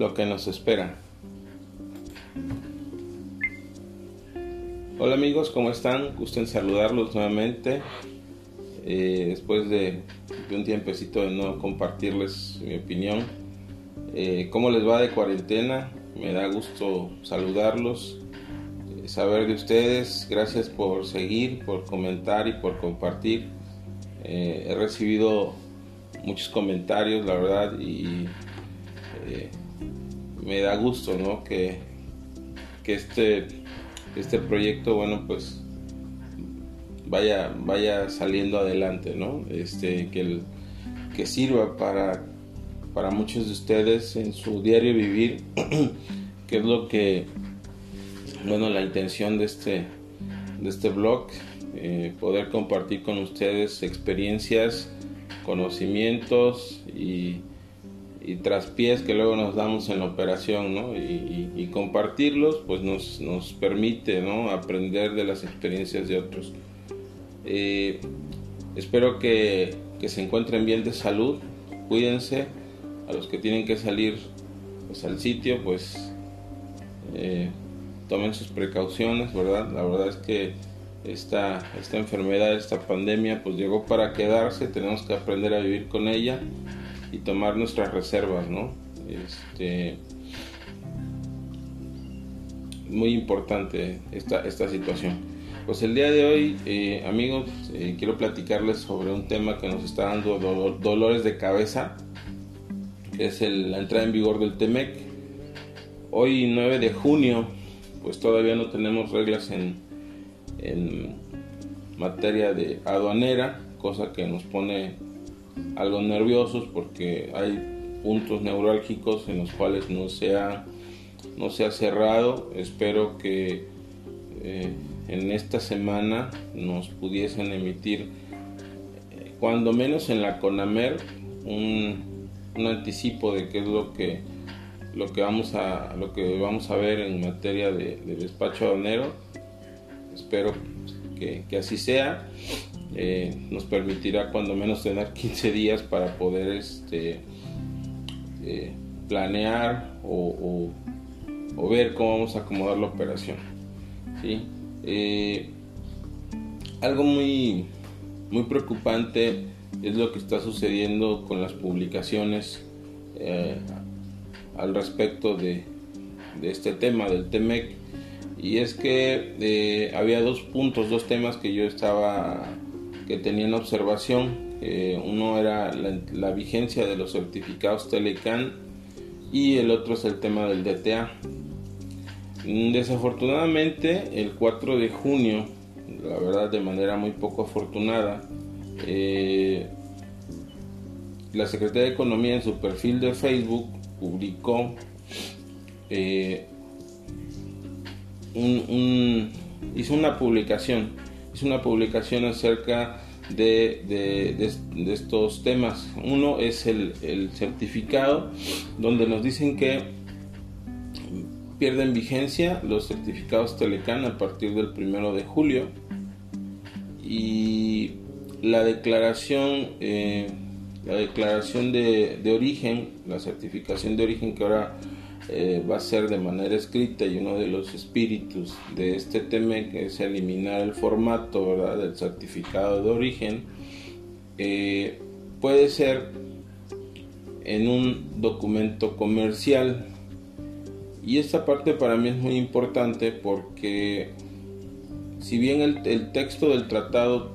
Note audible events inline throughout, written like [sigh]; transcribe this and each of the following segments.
lo que nos espera. Hola amigos, ¿cómo están? Gusten saludarlos nuevamente. Eh, después de, un tiempecito de no compartirles mi opinión. Eh, ¿Cómo les va de cuarentena? Me da gusto saludarlos, eh, saber de ustedes. Gracias por seguir, por comentar y por compartir. he recibido muchos comentarios, la verdad, y me da gusto, ¿no? Que, que este, este proyecto, bueno, pues vaya, vaya saliendo adelante, ¿no? Este, que, que sirva para, para muchos de ustedes en su diario vivir, [clears throat] que es lo que, bueno, la intención de este, de este blog, eh, poder compartir con ustedes experiencias, conocimientos y y traspiés que luego nos damos en la operación, ¿no? Y, compartirlos, pues nos, nos, permite, ¿no? Aprender de las experiencias de otros. Eh, espero que, que, se encuentren bien de salud, cuídense, a los que tienen que salir pues, al sitio, pues eh, tomen sus precauciones, ¿verdad? La verdad es que esta, esta enfermedad, esta pandemia, pues llegó para quedarse, tenemos que aprender a vivir con ella y tomar nuestras reservas, ¿no? Este, muy importante esta, esta situación. Pues el día de hoy, eh, amigos, eh, quiero platicarles sobre un tema que nos está dando dolores de cabeza, es la entrada en vigor del TEMEC. Hoy 9 de junio, pues todavía no tenemos reglas en, en materia de aduanera, cosa que nos pone algo nerviosos porque hay puntos neurálgicos en los cuales no se ha, no se ha cerrado. Espero que eh, en esta semana nos pudiesen emitir, cuando menos en la CONAMER, un, anticipo de qué es lo que, lo que, vamos, a, lo que vamos a ver en materia de, despacho aduanero. Espero que, que así sea. Eh, nos permitirá cuando menos tener 15 días para poder este, eh, planear o, ver cómo vamos a acomodar la operación. Eh, algo muy, muy preocupante es lo que está sucediendo con las publicaciones al respecto de, de, este tema del TEMEC y es que había dos puntos, dos temas que yo estaba que tenían observación. uno era la, vigencia de los certificados Telecan y el otro es el tema del DTA. Desafortunadamente, el 4 de junio, la verdad de manera muy poco afortunada, eh, la Secretaría de Economía en su perfil de Facebook publicó eh, hizo una publicación es una publicación acerca de, estos temas. Uno es el, certificado, donde nos dicen que pierden vigencia los certificados Telecan a partir del primero de julio y la declaración eh, la declaración de, de, origen la certificación de origen que ahora eh, va a ser de manera escrita y uno de los espíritus de este que es eliminar el formato del certificado de origen eh, puede ser en un documento comercial. Y esta parte para mí es muy importante porque si bien el, el texto del tratado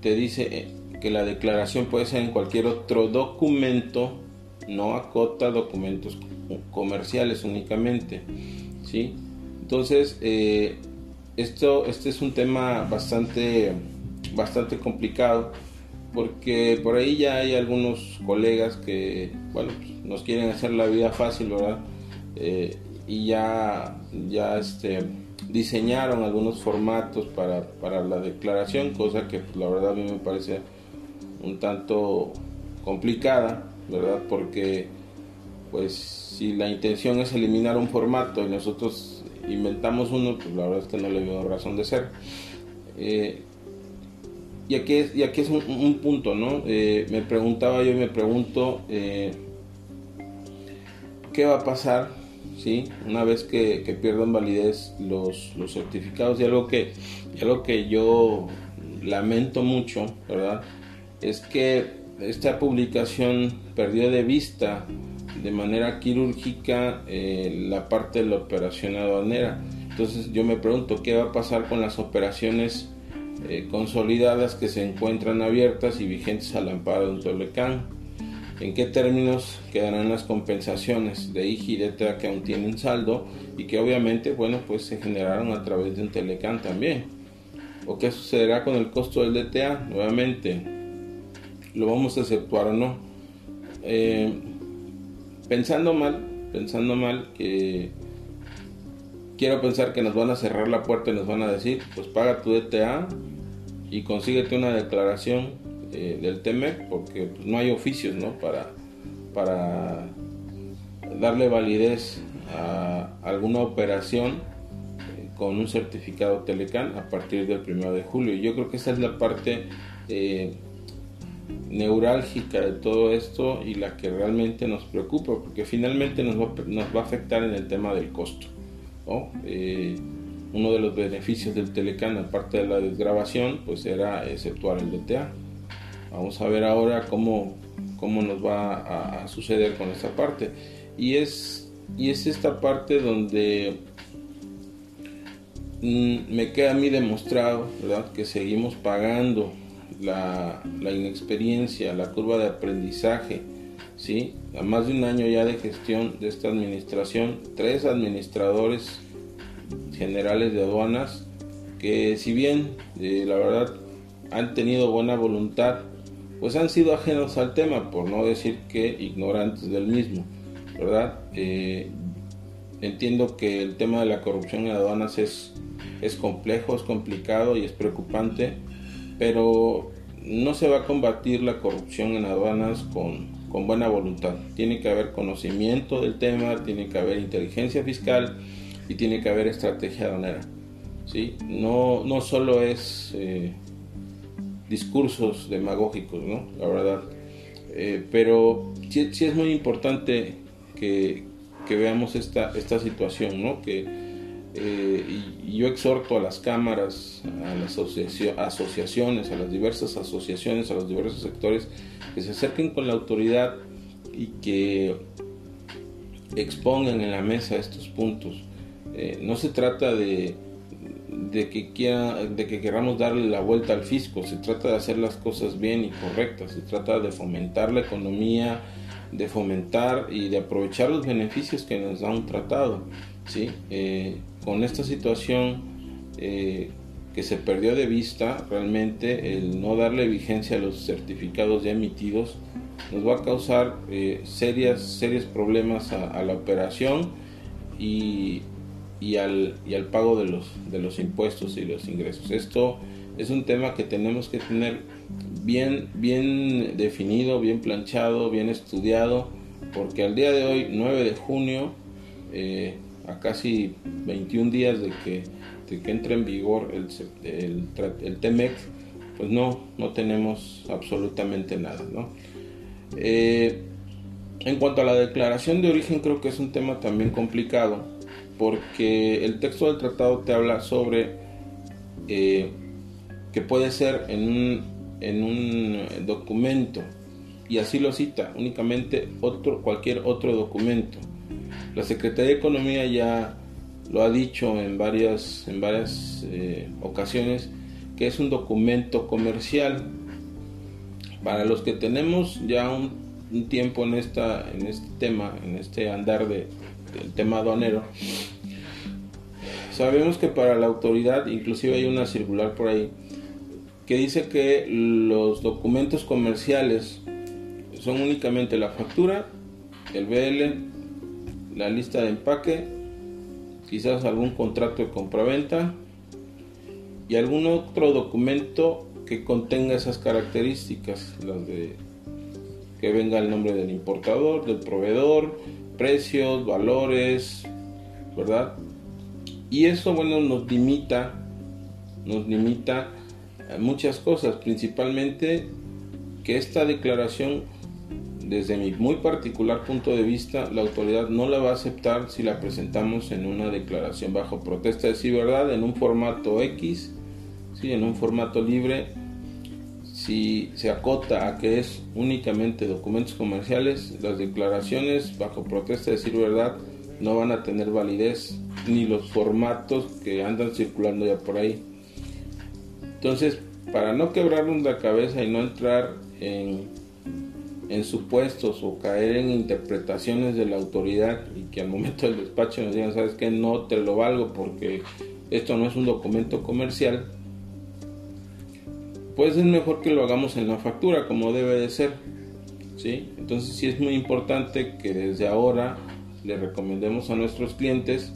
te dice eh, que la declaración puede ser en cualquier otro documento no acota documentos comerciales únicamente. ¿sí? Entonces, eh, esto, este es un tema bastante, bastante complicado porque por ahí ya hay algunos colegas que, bueno, pues, nos quieren hacer la vida fácil, ¿verdad? Eh, y ya, ya este, diseñaron algunos formatos para, para la declaración, cosa que pues, la verdad a mí me parece un tanto complicada, ¿verdad? Porque pues si la intención es eliminar un formato y nosotros inventamos uno, pues la verdad es que no le veo razón de ser. Eh, y aquí es, y aquí es un, punto, ¿no? Eh, me preguntaba yo y me pregunto, eh, ¿qué va a pasar? ¿sí? Una vez que, pierdan validez los, certificados y algo que, algo que yo lamento mucho, ¿verdad? Es que esta publicación perdió de vista de manera quirúrgica eh, la parte de la operación aduanera. Entonces yo me pregunto qué va a pasar con las operaciones eh, consolidadas que se encuentran abiertas y vigentes al amparo de un Tolecán. ¿En qué términos quedarán las compensaciones de IGI y DTA que aún tienen saldo y que obviamente, bueno, pues se generaron a través de un Telecan también? ¿O qué sucederá con el costo del DTA? Nuevamente, ¿lo vamos a exceptuar o no? Eh, pensando mal, pensando mal que quiero pensar que nos van a cerrar la puerta y nos van a decir, pues paga tu DTA y consíguete una declaración eh, del TEMEC porque pues, no hay oficios ¿no? Para, para darle validez a alguna operación eh, con un certificado Telecan a partir del 1 de julio. Yo creo que esa es la parte eh, neurálgica de todo esto y la que realmente nos preocupa porque finalmente nos va, nos va a afectar en el tema del costo. uno de los beneficios del Telecan, aparte de la desgrabación, pues era exceptuar el DTA. Vamos a ver ahora cómo, cómo nos va a, suceder con esta parte. Y es, y es esta parte donde mm, me queda a mí demostrado ¿verdad? que seguimos pagando la, inexperiencia, la curva de aprendizaje. ¿sí? A más de un año ya de gestión de esta administración, tres administradores generales de aduanas que si bien eh, la verdad han tenido buena voluntad pues han sido ajenos al tema, por no decir que ignorantes del mismo, ¿verdad? Eh, entiendo que el tema de la corrupción en aduanas es, es complejo, es complicado y es preocupante, pero no se va a combatir la corrupción en aduanas con, con buena voluntad. Tiene que haber conocimiento del tema, tiene que haber inteligencia fiscal y tiene que haber estrategia aduanera. ¿sí? No, no solo es... Eh, discursos demagógicos, ¿no? La verdad. Eh, pero sí, es muy importante que, veamos esta, esta situación, ¿no? Que eh, y, yo exhorto a las cámaras, a las asociaciones, a las diversas asociaciones, a los diversos sectores, que se acerquen con la autoridad y que expongan en la mesa estos puntos. Eh, no se trata de, que queramos darle la vuelta al fisco, se trata de hacer las cosas bien y correctas, se trata de fomentar la economía, de fomentar y de aprovechar los beneficios que nos da un tratado. ¿sí? Eh, con esta situación eh, que se perdió de vista, realmente el no darle vigencia a los certificados ya emitidos nos va a causar eh, serias, serios problemas a, la operación y y al, y al pago de los, de los impuestos y los ingresos. Esto es un tema que tenemos que tener bien, bien definido, bien planchado, bien estudiado, porque al día de hoy, 9 de junio, eh, a casi 21 días de que, de que entre en vigor el, el, el TEMEC, pues no, no tenemos absolutamente nada. ¿no? Eh, en cuanto a la declaración de origen, creo que es un tema también complicado porque el texto del tratado te habla sobre eh, que puede ser en un, en un documento y así lo cita únicamente otro cualquier otro documento la Secretaría de Economía ya lo ha dicho en varias en varias eh, ocasiones que es un documento comercial. Para los que tenemos ya un, tiempo en esta en este tema en este andar de, del tema aduanero Sabemos que para la autoridad, inclusive hay una circular por ahí, que dice que los documentos comerciales son únicamente la factura, el BL, la lista de empaque, quizás algún contrato de compraventa y algún otro documento que contenga esas características, las de que venga el nombre del importador, del proveedor, precios, valores, ¿verdad? Y eso, bueno, nos limita, nos limita muchas cosas, principalmente que esta declaración desde mi muy particular punto de vista, la autoridad no la va a aceptar si la presentamos en una declaración bajo protesta de sí verdad, en un formato X, ¿sí? en un formato libre. Si se acota a que es únicamente documentos comerciales, las declaraciones bajo protesta de decir verdad no van a tener validez ni los formatos que andan circulando ya por ahí. Entonces, para no quebrarnos la cabeza y no entrar en en supuestos o caer en interpretaciones de la autoridad y que al momento del despacho nos digan, sabes que no te lo valgo porque esto no es un documento comercial, pues es mejor que lo hagamos en la factura como debe de ser. ¿sí? Entonces sí es muy importante que desde ahora le recomendemos a nuestros clientes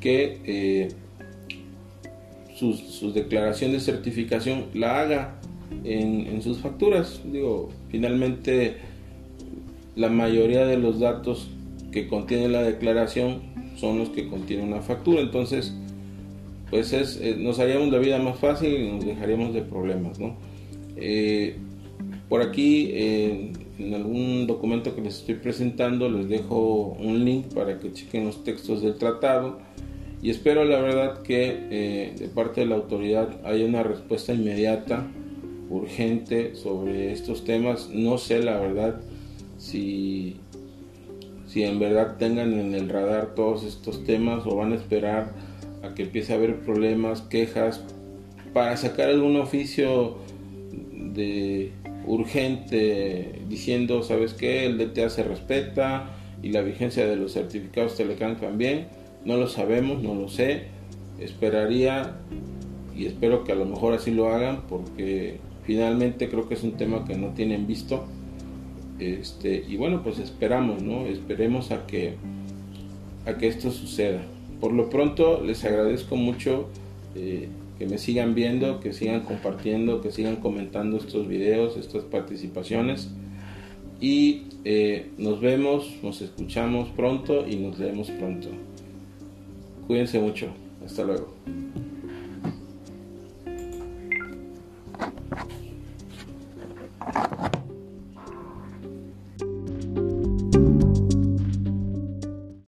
que eh, su, su declaración de certificación la haga en, sus facturas. Digo, finalmente la mayoría de los datos que contiene la declaración son los que contiene una factura. Entonces, pues es, eh, nos haríamos la vida más fácil y nos dejaríamos de problemas. ¿no? Eh, por aquí, en algún documento que les estoy presentando, les dejo un link para que chequen los textos del tratado. Y espero la verdad que eh, de parte de la autoridad haya una respuesta inmediata urgente sobre estos temas. No sé la verdad si, si en verdad tengan en el radar todos estos temas o van a esperar a que empiece a haber problemas, quejas, para sacar algún oficio de urgente diciendo, ¿sabes qué? El DTA se respeta y la vigencia de los certificados Telecan también. No lo sabemos, no lo sé. Esperaría y espero que a lo mejor así lo hagan porque finalmente creo que es un tema que no tienen visto. Este y bueno pues esperamos no esperemos a que a que esto suceda. Por lo pronto les agradezco mucho eh, que me sigan viendo que sigan compartiendo que sigan comentando estos videos estas participaciones. Y eh, nos vemos nos escuchamos pronto y nos vemos pronto. Cuídense mucho. Hasta luego